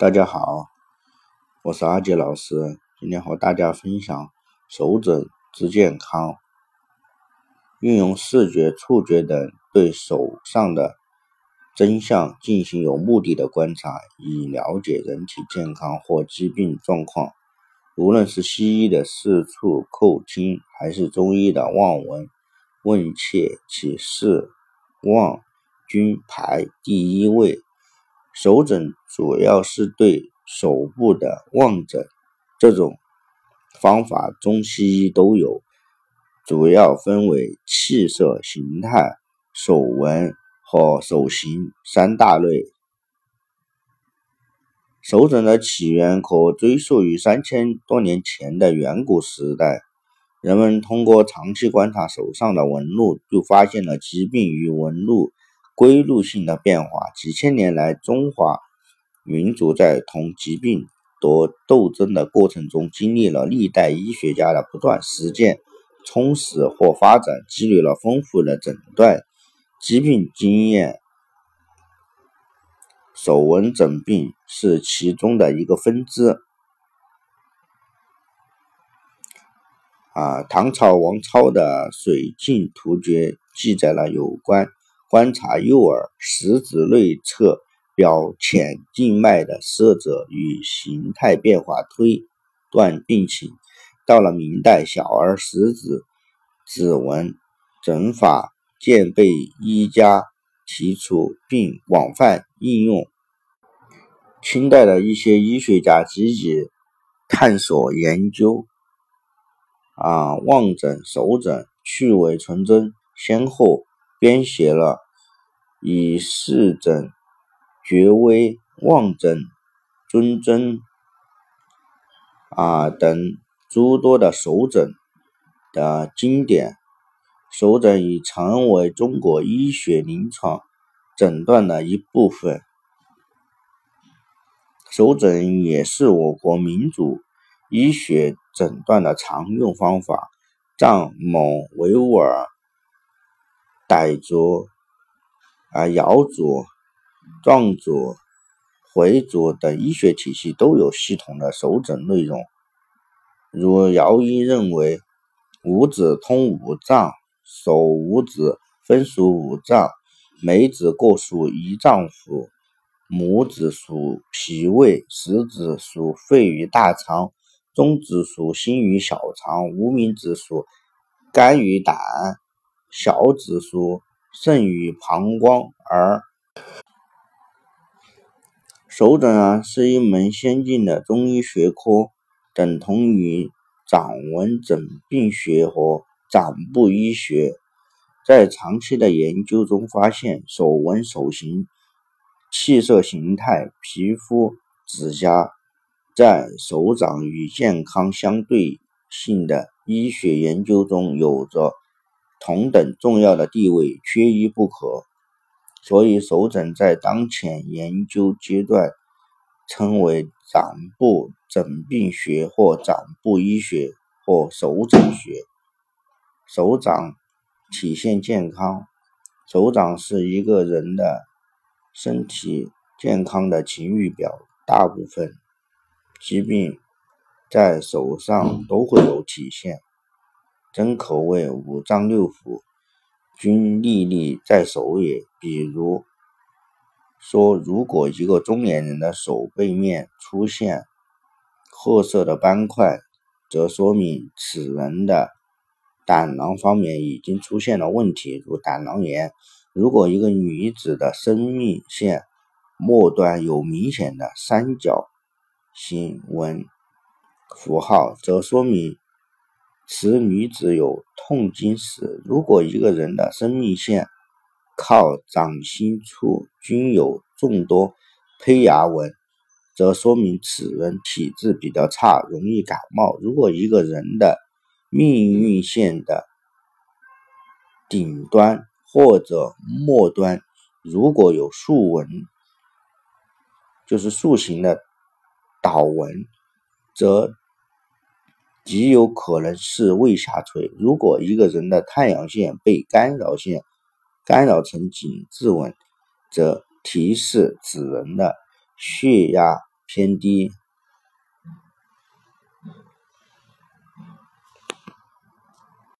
大家好，我是阿杰老师，今天和大家分享手诊之健康。运用视觉、触觉等对手上的真相进行有目的的观察，以了解人体健康或疾病状况。无论是西医的视触叩听，还是中医的望闻问切，其视望均排第一位。手诊主要是对手部的望诊，这种方法中西医都有，主要分为气色、形态、手纹和手型三大类。手诊的起源可追溯于三千多年前的远古时代，人们通过长期观察手上的纹路，就发现了疾病与纹路。规律性的变化。几千年来，中华民族在同疾病夺斗争的过程中，经历了历代医学家的不断实践、充实或发展，积累了丰富的诊断疾病经验。手纹诊病是其中的一个分支。啊，唐朝王超的《水镜图诀》记载了有关。观察右耳食指内侧表浅静脉的色泽与形态变化，推断病情。到了明代，小儿食指指纹诊法渐被医家提出并广泛应用。清代的一些医学家积极探索研究，啊，望诊、手诊去伪存真，先后。编写了以视诊、觉微、望诊、尊针啊等诸多的手诊的经典。手诊已成为中国医学临床诊断的一部分。手诊也是我国民主医学诊断的常用方法。藏、蒙、维吾尔。傣族、啊瑶族、壮族、回族等医学体系都有系统的手诊内容。如瑶医认为，五指通五脏，手五指分属五脏，每指各属一脏腑，拇指属脾胃，食指属肺与大肠，中指属心与小肠，无名指属肝与胆。小指属肾与膀胱，而手诊啊是一门先进的中医学科，等同于掌纹诊病学和掌部医学。在长期的研究中发现，手纹、手型、气色、形态、皮肤、指甲，在手掌与健康相对性的医学研究中有着。同等重要的地位，缺一不可。所以，手诊在当前研究阶段称为掌部诊病学，或掌部医学，或手诊学。手掌体现健康，手掌是一个人的身体健康的晴雨表，大部分疾病在手上都会有体现。真可谓五脏六腑均历历在手也。比如说，如果一个中年人的手背面出现褐色的斑块，则说明此人的胆囊方面已经出现了问题，如胆囊炎。如果一个女子的生命线末端有明显的三角形纹符号，则说明。此女子有痛经史。如果一个人的生命线靠掌心处均有众多胚芽纹，则说明此人体质比较差，容易感冒。如果一个人的命运线的顶端或者末端如果有竖纹，就是竖形的倒纹，则极有可能是胃下垂。如果一个人的太阳线被干扰线干扰成紧致纹，则提示此人的血压偏低。